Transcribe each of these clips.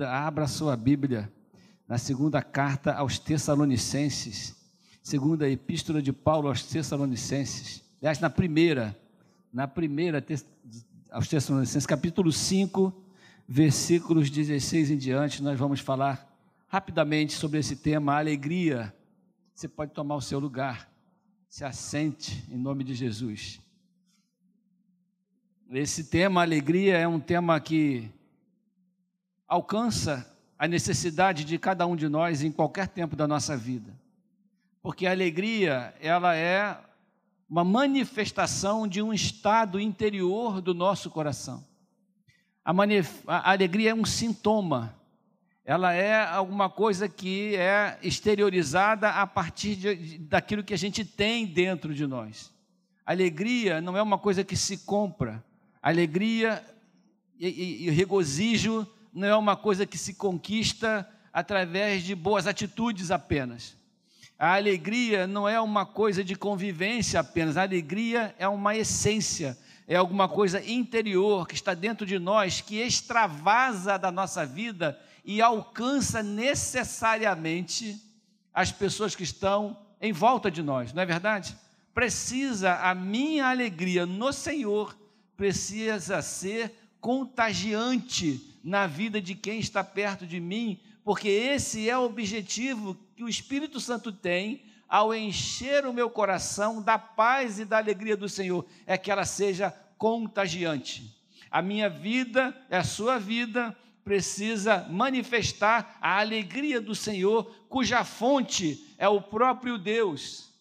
Abra sua Bíblia na segunda carta aos Tessalonicenses, segunda epístola de Paulo aos Tessalonicenses. Aliás, na primeira, na primeira aos Tessalonicenses, capítulo 5, versículos 16 em diante, nós vamos falar rapidamente sobre esse tema, alegria. Você pode tomar o seu lugar, se assente em nome de Jesus. Esse tema, alegria, é um tema que alcança a necessidade de cada um de nós em qualquer tempo da nossa vida. Porque a alegria, ela é uma manifestação de um estado interior do nosso coração. A, a alegria é um sintoma, ela é alguma coisa que é exteriorizada a partir de, daquilo que a gente tem dentro de nós. Alegria não é uma coisa que se compra. Alegria e, e, e regozijo não é uma coisa que se conquista através de boas atitudes apenas. A alegria não é uma coisa de convivência apenas, a alegria é uma essência, é alguma coisa interior que está dentro de nós, que extravasa da nossa vida e alcança necessariamente as pessoas que estão em volta de nós, não é verdade? Precisa, a minha alegria no Senhor precisa ser contagiante na vida de quem está perto de mim, porque esse é o objetivo que o Espírito Santo tem ao encher o meu coração da paz e da alegria do Senhor, é que ela seja contagiante. A minha vida, é a sua vida, precisa manifestar a alegria do Senhor, cuja fonte é o próprio Deus.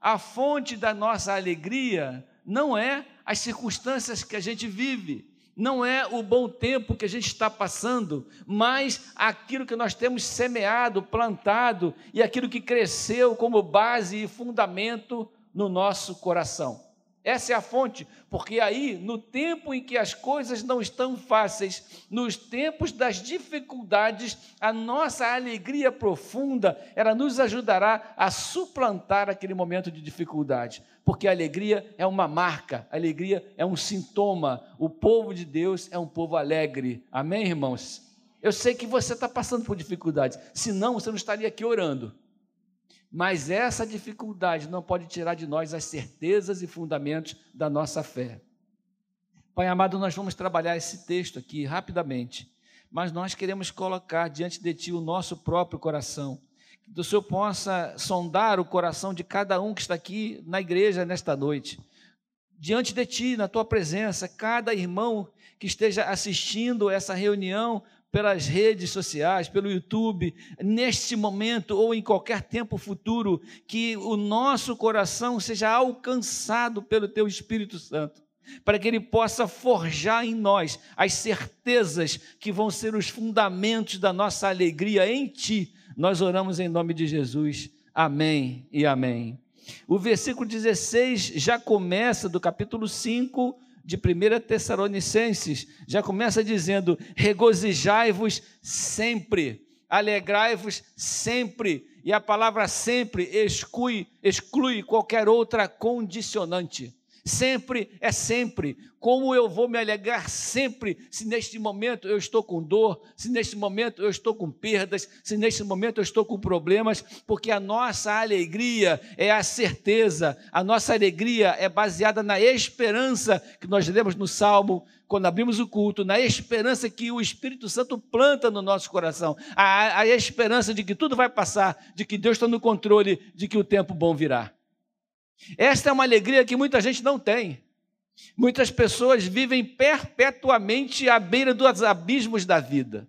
A fonte da nossa alegria não é as circunstâncias que a gente vive, não é o bom tempo que a gente está passando, mas aquilo que nós temos semeado, plantado e aquilo que cresceu como base e fundamento no nosso coração. Essa é a fonte, porque aí, no tempo em que as coisas não estão fáceis, nos tempos das dificuldades, a nossa alegria profunda, ela nos ajudará a suplantar aquele momento de dificuldade, porque a alegria é uma marca, a alegria é um sintoma. O povo de Deus é um povo alegre. Amém, irmãos? Eu sei que você está passando por dificuldades, senão você não estaria aqui orando. Mas essa dificuldade não pode tirar de nós as certezas e fundamentos da nossa fé. Pai amado, nós vamos trabalhar esse texto aqui rapidamente, mas nós queremos colocar diante de Ti o nosso próprio coração. Que o Senhor possa sondar o coração de cada um que está aqui na igreja nesta noite. Diante de Ti, na Tua presença, cada irmão que esteja assistindo essa reunião pelas redes sociais, pelo YouTube, neste momento ou em qualquer tempo futuro, que o nosso coração seja alcançado pelo Teu Espírito Santo, para que Ele possa forjar em nós as certezas que vão ser os fundamentos da nossa alegria em Ti. Nós oramos em nome de Jesus. Amém e amém. O versículo 16 já começa do capítulo 5 de 1 Tessalonicenses, já começa dizendo: regozijai-vos sempre, alegrai-vos sempre. E a palavra sempre exclui, exclui qualquer outra condicionante. Sempre é sempre. Como eu vou me alegrar sempre se neste momento eu estou com dor, se neste momento eu estou com perdas, se neste momento eu estou com problemas, porque a nossa alegria é a certeza, a nossa alegria é baseada na esperança que nós lemos no Salmo quando abrimos o culto, na esperança que o Espírito Santo planta no nosso coração, a, a esperança de que tudo vai passar, de que Deus está no controle, de que o tempo bom virá. Esta é uma alegria que muita gente não tem. Muitas pessoas vivem perpetuamente à beira dos abismos da vida.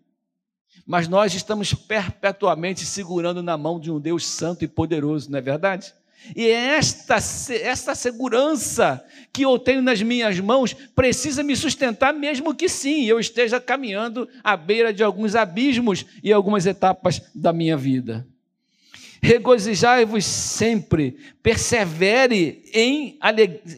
Mas nós estamos perpetuamente segurando na mão de um Deus santo e poderoso, não é verdade? E esta, esta segurança que eu tenho nas minhas mãos precisa me sustentar, mesmo que sim, eu esteja caminhando à beira de alguns abismos e algumas etapas da minha vida regozijai-vos sempre, persevere em,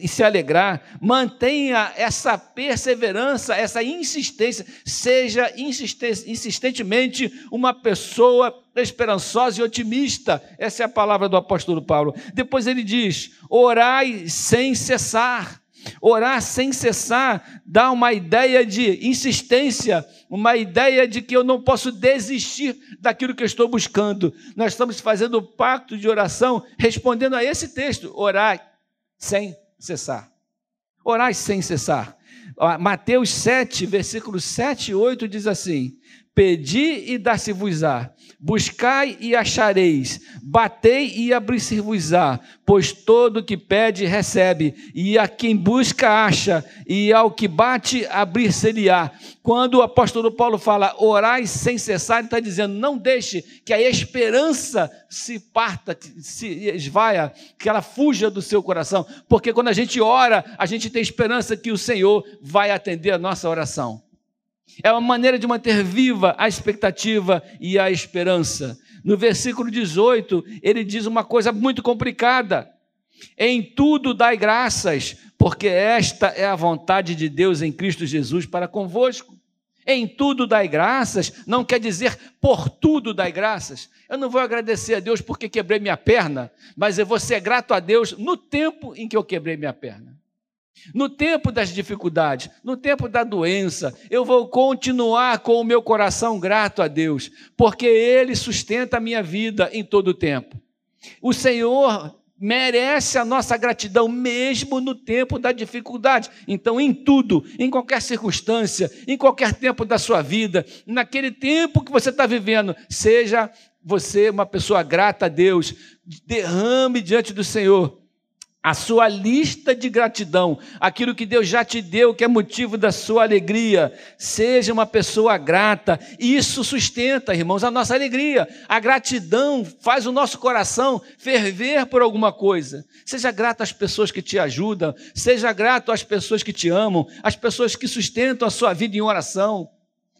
se alegrar, mantenha essa perseverança, essa insistência, seja insistentemente uma pessoa esperançosa e otimista. Essa é a palavra do apóstolo Paulo. Depois ele diz: orai sem cessar. Orar sem cessar dá uma ideia de insistência, uma ideia de que eu não posso desistir daquilo que eu estou buscando. Nós estamos fazendo o pacto de oração respondendo a esse texto: orar sem cessar. Orar sem cessar. Mateus 7, versículos 7 e 8 diz assim: Pedi e dar-se-vos-á, buscai e achareis, batei e abrir-se-vos-á, pois todo que pede recebe, e a quem busca acha, e ao que bate abrir-se-lhe-á. Quando o apóstolo Paulo fala orai sem cessar, ele está dizendo: não deixe que a esperança se parta, se esvaia, que ela fuja do seu coração, porque quando a gente ora, a gente tem esperança que o Senhor vai atender a nossa oração. É uma maneira de manter viva a expectativa e a esperança. No versículo 18, ele diz uma coisa muito complicada: Em tudo dai graças, porque esta é a vontade de Deus em Cristo Jesus para convosco. Em tudo dai graças, não quer dizer por tudo dai graças. Eu não vou agradecer a Deus porque quebrei minha perna, mas eu vou ser grato a Deus no tempo em que eu quebrei minha perna. No tempo das dificuldades, no tempo da doença, eu vou continuar com o meu coração grato a Deus, porque Ele sustenta a minha vida em todo o tempo. O Senhor merece a nossa gratidão, mesmo no tempo da dificuldade. Então, em tudo, em qualquer circunstância, em qualquer tempo da sua vida, naquele tempo que você está vivendo, seja você uma pessoa grata a Deus, derrame diante do Senhor a sua lista de gratidão, aquilo que Deus já te deu, que é motivo da sua alegria. Seja uma pessoa grata. Isso sustenta, irmãos, a nossa alegria. A gratidão faz o nosso coração ferver por alguma coisa. Seja grato às pessoas que te ajudam, seja grato às pessoas que te amam, às pessoas que sustentam a sua vida em oração.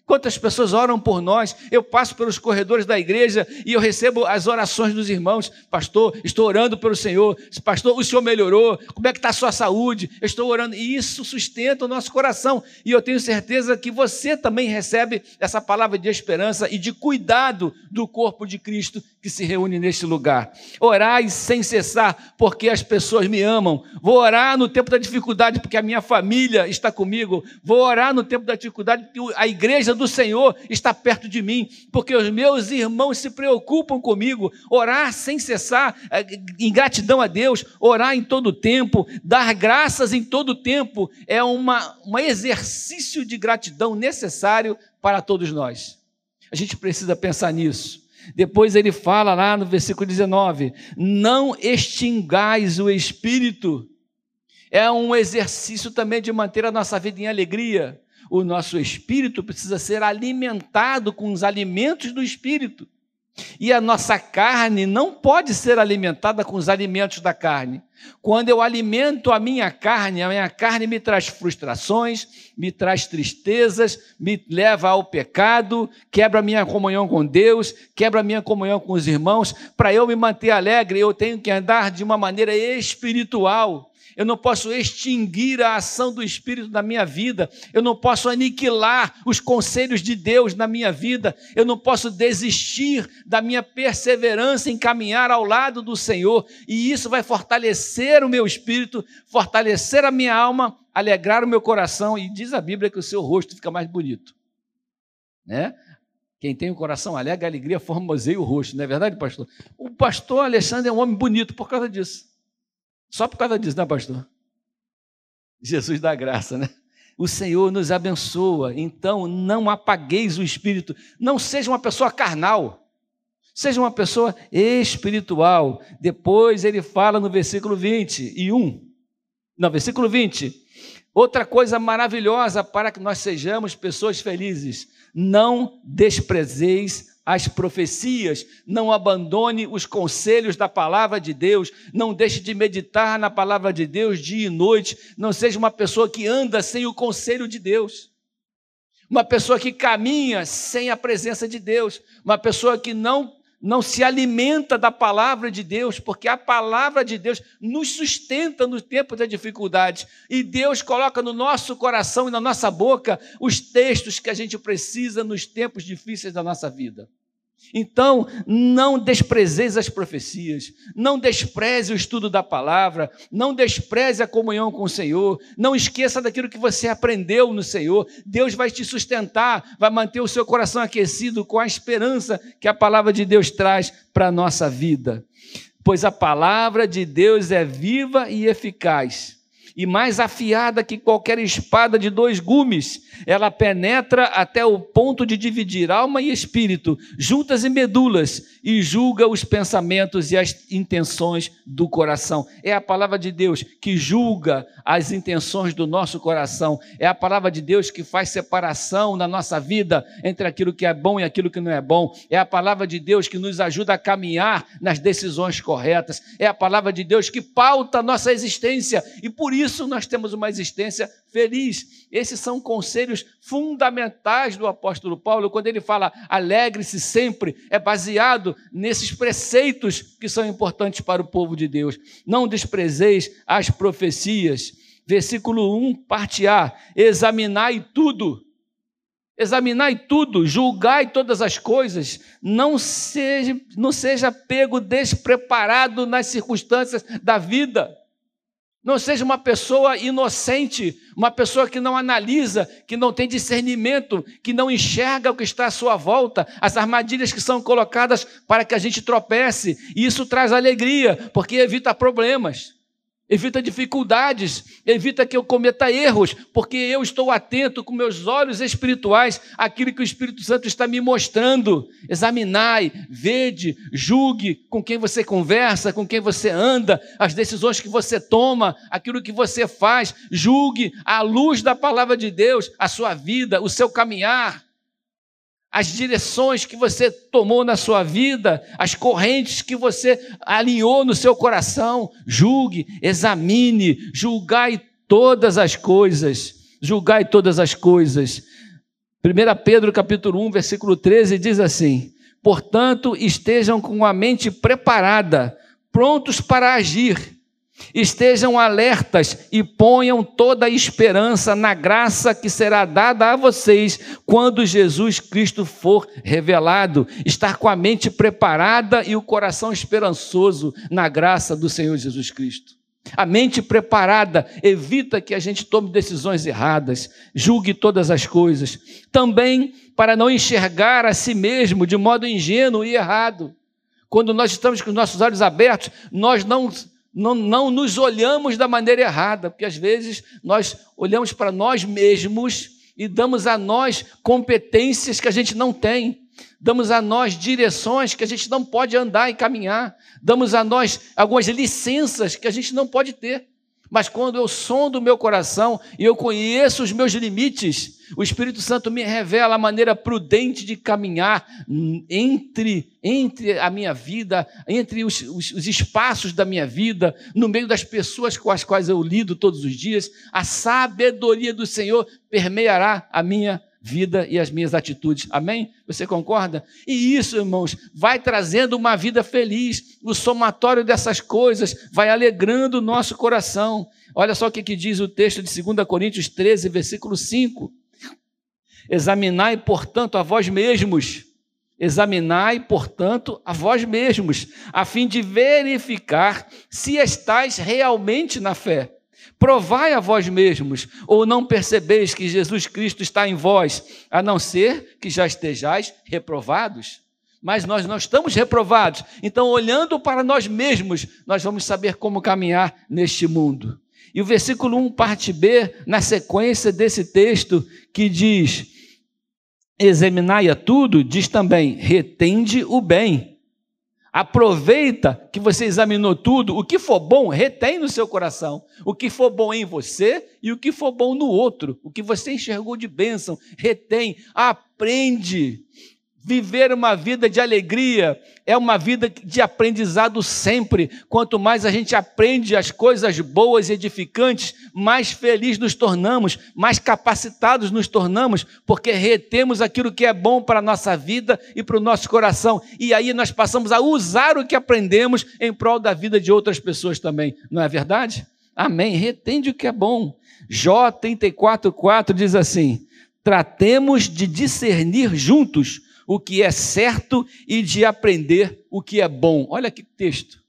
Quantas pessoas oram por nós? Eu passo pelos corredores da igreja e eu recebo as orações dos irmãos. Pastor, estou orando pelo Senhor. Pastor, o Senhor melhorou. Como é que está a sua saúde? Eu estou orando. E isso sustenta o nosso coração. E eu tenho certeza que você também recebe essa palavra de esperança e de cuidado do corpo de Cristo que se reúne neste lugar. Orai sem cessar, porque as pessoas me amam. Vou orar no tempo da dificuldade, porque a minha família está comigo. Vou orar no tempo da dificuldade, porque a igreja do Senhor está perto de mim, porque os meus irmãos se preocupam comigo. Orar sem cessar, eh, em gratidão a Deus, orar em todo tempo, dar graças em todo tempo, é uma, um exercício de gratidão necessário para todos nós. A gente precisa pensar nisso. Depois ele fala lá no versículo 19: Não extingais o espírito. É um exercício também de manter a nossa vida em alegria o nosso espírito precisa ser alimentado com os alimentos do espírito. E a nossa carne não pode ser alimentada com os alimentos da carne. Quando eu alimento a minha carne, a minha carne me traz frustrações, me traz tristezas, me leva ao pecado, quebra a minha comunhão com Deus, quebra a minha comunhão com os irmãos. Para eu me manter alegre, eu tenho que andar de uma maneira espiritual eu não posso extinguir a ação do Espírito na minha vida, eu não posso aniquilar os conselhos de Deus na minha vida, eu não posso desistir da minha perseverança em caminhar ao lado do Senhor, e isso vai fortalecer o meu espírito, fortalecer a minha alma, alegrar o meu coração, e diz a Bíblia que o seu rosto fica mais bonito, né? Quem tem o coração alegre, a alegria formoseia o rosto, não é verdade, pastor? O pastor Alexandre é um homem bonito por causa disso. Só por causa disso, né, pastor? Jesus dá graça, né? O Senhor nos abençoa, então não apagueis o espírito, não seja uma pessoa carnal, seja uma pessoa espiritual. Depois ele fala no versículo 20 e 1, no versículo 20, outra coisa maravilhosa para que nós sejamos pessoas felizes: não desprezeis as profecias, não abandone os conselhos da palavra de Deus, não deixe de meditar na palavra de Deus dia e noite, não seja uma pessoa que anda sem o conselho de Deus. Uma pessoa que caminha sem a presença de Deus, uma pessoa que não não se alimenta da palavra de Deus, porque a palavra de Deus nos sustenta no tempo da dificuldade. E Deus coloca no nosso coração e na nossa boca os textos que a gente precisa nos tempos difíceis da nossa vida. Então, não desprezeis as profecias, não despreze o estudo da palavra, não despreze a comunhão com o Senhor, não esqueça daquilo que você aprendeu no Senhor. Deus vai te sustentar, vai manter o seu coração aquecido com a esperança que a palavra de Deus traz para a nossa vida. Pois a palavra de Deus é viva e eficaz e mais afiada que qualquer espada de dois gumes. Ela penetra até o ponto de dividir alma e espírito, juntas e medulas, e julga os pensamentos e as intenções do coração. É a palavra de Deus que julga as intenções do nosso coração. É a palavra de Deus que faz separação na nossa vida entre aquilo que é bom e aquilo que não é bom. É a palavra de Deus que nos ajuda a caminhar nas decisões corretas. É a palavra de Deus que pauta a nossa existência e por isso isso nós temos uma existência feliz. Esses são conselhos fundamentais do apóstolo Paulo, quando ele fala alegre-se sempre, é baseado nesses preceitos que são importantes para o povo de Deus. Não desprezeis as profecias. Versículo 1, parte A: examinai tudo. Examinai tudo, julgai todas as coisas, não seja, não seja pego despreparado nas circunstâncias da vida. Não seja uma pessoa inocente, uma pessoa que não analisa, que não tem discernimento, que não enxerga o que está à sua volta, as armadilhas que são colocadas para que a gente tropece. E isso traz alegria, porque evita problemas evita dificuldades, evita que eu cometa erros, porque eu estou atento com meus olhos espirituais àquilo que o Espírito Santo está me mostrando. Examinai, vede, julgue com quem você conversa, com quem você anda, as decisões que você toma, aquilo que você faz. Julgue à luz da palavra de Deus a sua vida, o seu caminhar as direções que você tomou na sua vida, as correntes que você alinhou no seu coração. Julgue, examine, julgai todas as coisas. Julgai todas as coisas. 1 Pedro capítulo 1, versículo 13 diz assim: Portanto, estejam com a mente preparada, prontos para agir Estejam alertas e ponham toda a esperança na graça que será dada a vocês quando Jesus Cristo for revelado. Estar com a mente preparada e o coração esperançoso na graça do Senhor Jesus Cristo. A mente preparada evita que a gente tome decisões erradas, julgue todas as coisas. Também para não enxergar a si mesmo de modo ingênuo e errado. Quando nós estamos com os nossos olhos abertos, nós não não, não nos olhamos da maneira errada, porque às vezes nós olhamos para nós mesmos e damos a nós competências que a gente não tem, damos a nós direções que a gente não pode andar e caminhar, damos a nós algumas licenças que a gente não pode ter. Mas quando eu sondo o meu coração e eu conheço os meus limites, o Espírito Santo me revela a maneira prudente de caminhar entre, entre a minha vida, entre os, os, os espaços da minha vida, no meio das pessoas com as quais eu lido todos os dias. A sabedoria do Senhor permeará a minha vida e as minhas atitudes. Amém? Você concorda? E isso, irmãos, vai trazendo uma vida feliz. O somatório dessas coisas vai alegrando o nosso coração. Olha só o que, que diz o texto de 2 Coríntios 13, versículo 5. Examinai, portanto, a vós mesmos. Examinai, portanto, a vós mesmos, a fim de verificar se estáis realmente na fé. Provai a vós mesmos, ou não percebeis que Jesus Cristo está em vós, a não ser que já estejais reprovados? Mas nós não estamos reprovados, então, olhando para nós mesmos, nós vamos saber como caminhar neste mundo. E o versículo 1, parte B, na sequência desse texto, que diz: Examinai a tudo, diz também: retende o bem Aproveita que você examinou tudo. O que for bom, retém no seu coração. O que for bom em você e o que for bom no outro. O que você enxergou de bênção, retém. Aprende. Viver uma vida de alegria é uma vida de aprendizado sempre. Quanto mais a gente aprende as coisas boas e edificantes, mais felizes nos tornamos, mais capacitados nos tornamos, porque retemos aquilo que é bom para a nossa vida e para o nosso coração. E aí nós passamos a usar o que aprendemos em prol da vida de outras pessoas também. Não é verdade? Amém. Retende o que é bom. Jó 34,4 diz assim: tratemos de discernir juntos o que é certo e de aprender o que é bom. Olha que texto.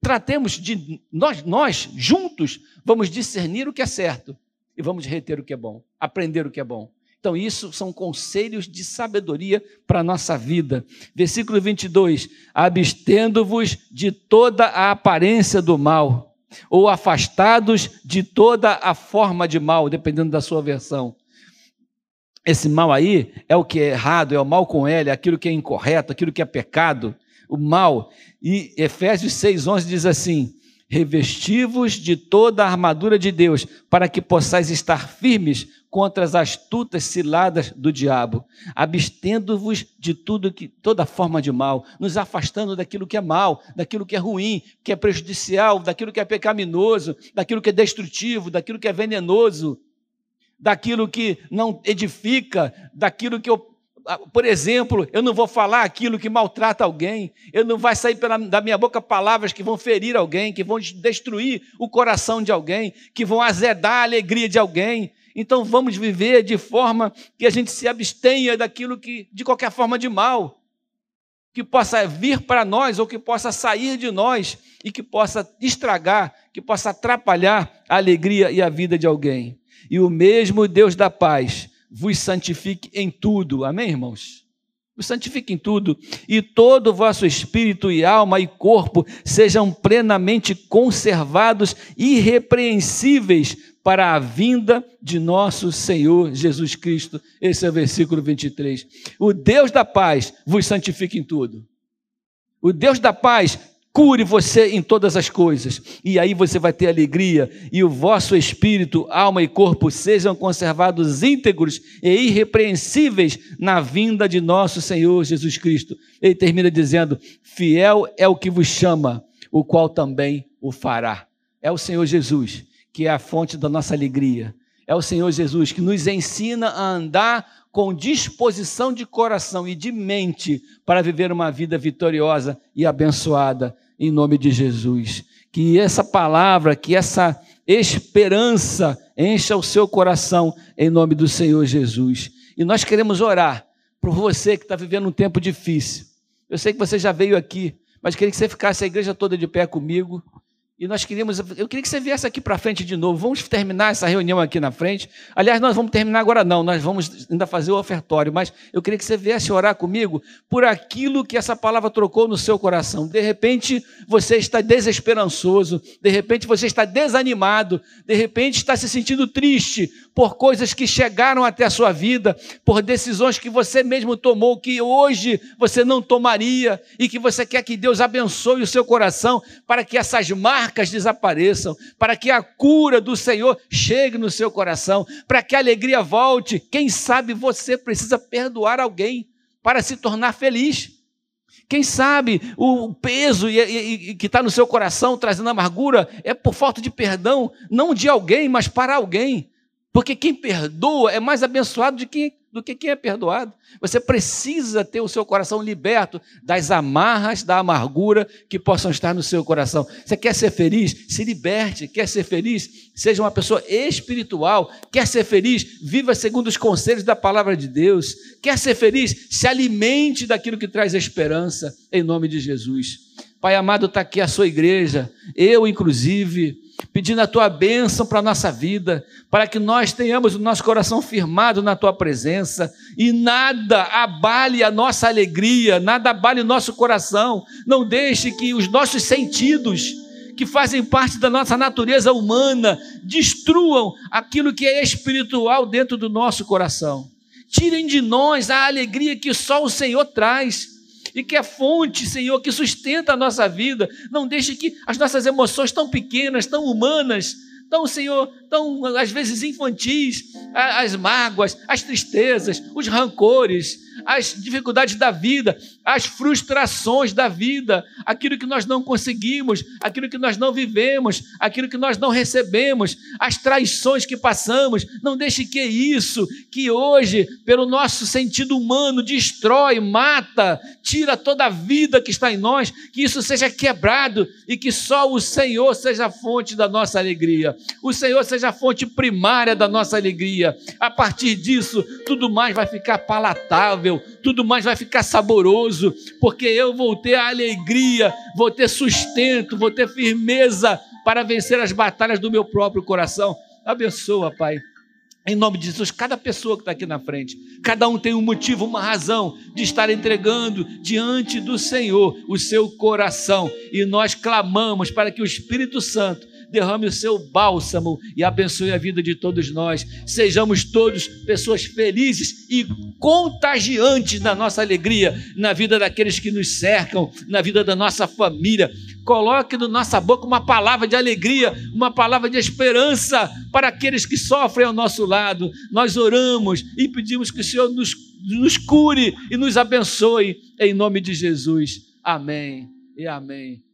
Tratemos de nós, nós juntos vamos discernir o que é certo e vamos reter o que é bom, aprender o que é bom. Então, isso são conselhos de sabedoria para a nossa vida. Versículo 22: Abstendo-vos de toda a aparência do mal, ou afastados de toda a forma de mal, dependendo da sua versão. Esse mal aí é o que é errado, é o mal com L, é aquilo que é incorreto, aquilo que é pecado, o mal. E Efésios 6,11 diz assim: Revestivos de toda a armadura de Deus, para que possais estar firmes contra as astutas ciladas do diabo, abstendo-vos de tudo que toda forma de mal, nos afastando daquilo que é mal, daquilo que é ruim, que é prejudicial, daquilo que é pecaminoso, daquilo que é destrutivo, daquilo que é venenoso, daquilo que não edifica, daquilo que eu ah, por exemplo, eu não vou falar aquilo que maltrata alguém, eu não vai sair pela, da minha boca palavras que vão ferir alguém, que vão destruir o coração de alguém, que vão azedar a alegria de alguém. Então vamos viver de forma que a gente se abstenha daquilo que, de qualquer forma de mal, que possa vir para nós ou que possa sair de nós e que possa estragar, que possa atrapalhar a alegria e a vida de alguém. E o mesmo Deus da paz vos santifique em tudo. Amém, irmãos? Vos santifique em tudo, e todo o vosso espírito e alma e corpo sejam plenamente conservados, irrepreensíveis para a vinda de nosso Senhor Jesus Cristo. Esse é o versículo 23. O Deus da paz vos santifique em tudo. O Deus da paz cure você em todas as coisas, e aí você vai ter alegria, e o vosso espírito, alma e corpo sejam conservados íntegros e irrepreensíveis na vinda de nosso Senhor Jesus Cristo. Ele termina dizendo: Fiel é o que vos chama, o qual também o fará. É o Senhor Jesus que é a fonte da nossa alegria. É o Senhor Jesus que nos ensina a andar com disposição de coração e de mente para viver uma vida vitoriosa e abençoada em nome de Jesus. Que essa palavra, que essa esperança encha o seu coração em nome do Senhor Jesus. E nós queremos orar por você que está vivendo um tempo difícil. Eu sei que você já veio aqui, mas queria que você ficasse a igreja toda de pé comigo. E nós queríamos, eu queria que você viesse aqui para frente de novo. Vamos terminar essa reunião aqui na frente. Aliás, nós vamos terminar agora não, nós vamos ainda fazer o ofertório, mas eu queria que você viesse orar comigo por aquilo que essa palavra trocou no seu coração. De repente, você está desesperançoso, de repente você está desanimado, de repente está se sentindo triste por coisas que chegaram até a sua vida, por decisões que você mesmo tomou que hoje você não tomaria e que você quer que Deus abençoe o seu coração para que essas marcas marcas desapareçam, para que a cura do Senhor chegue no seu coração, para que a alegria volte. Quem sabe você precisa perdoar alguém para se tornar feliz. Quem sabe o peso que está no seu coração trazendo amargura é por falta de perdão, não de alguém, mas para alguém. Porque quem perdoa é mais abençoado de quem do que quem é perdoado. Você precisa ter o seu coração liberto das amarras da amargura que possam estar no seu coração. Você quer ser feliz? Se liberte. Quer ser feliz? Seja uma pessoa espiritual. Quer ser feliz? Viva segundo os conselhos da palavra de Deus. Quer ser feliz? Se alimente daquilo que traz esperança, em nome de Jesus. Pai amado, está aqui a sua igreja, eu inclusive pedindo a tua bênção para a nossa vida, para que nós tenhamos o nosso coração firmado na tua presença e nada abale a nossa alegria, nada abale o nosso coração. Não deixe que os nossos sentidos, que fazem parte da nossa natureza humana, destruam aquilo que é espiritual dentro do nosso coração. Tirem de nós a alegria que só o Senhor traz e que é fonte, Senhor, que sustenta a nossa vida. Não deixe que as nossas emoções tão pequenas, tão humanas, tão, Senhor, tão às vezes infantis, as mágoas, as tristezas, os rancores, as dificuldades da vida, as frustrações da vida, aquilo que nós não conseguimos, aquilo que nós não vivemos, aquilo que nós não recebemos, as traições que passamos. Não deixe que isso, que hoje, pelo nosso sentido humano, destrói, mata, tira toda a vida que está em nós, que isso seja quebrado e que só o Senhor seja a fonte da nossa alegria. O Senhor seja a fonte primária da nossa alegria. A partir disso, tudo mais vai ficar palatável tudo mais vai ficar saboroso, porque eu vou ter a alegria, vou ter sustento, vou ter firmeza para vencer as batalhas do meu próprio coração. Abençoa, Pai. Em nome de Jesus, cada pessoa que está aqui na frente, cada um tem um motivo, uma razão de estar entregando diante do Senhor o seu coração. E nós clamamos para que o Espírito Santo derrame o seu bálsamo e abençoe a vida de todos nós. Sejamos todos pessoas felizes e contagiantes na nossa alegria, na vida daqueles que nos cercam, na vida da nossa família. Coloque na nossa boca uma palavra de alegria, uma palavra de esperança para aqueles que sofrem ao nosso lado. Nós oramos e pedimos que o Senhor nos, nos cure e nos abençoe, em nome de Jesus. Amém e amém.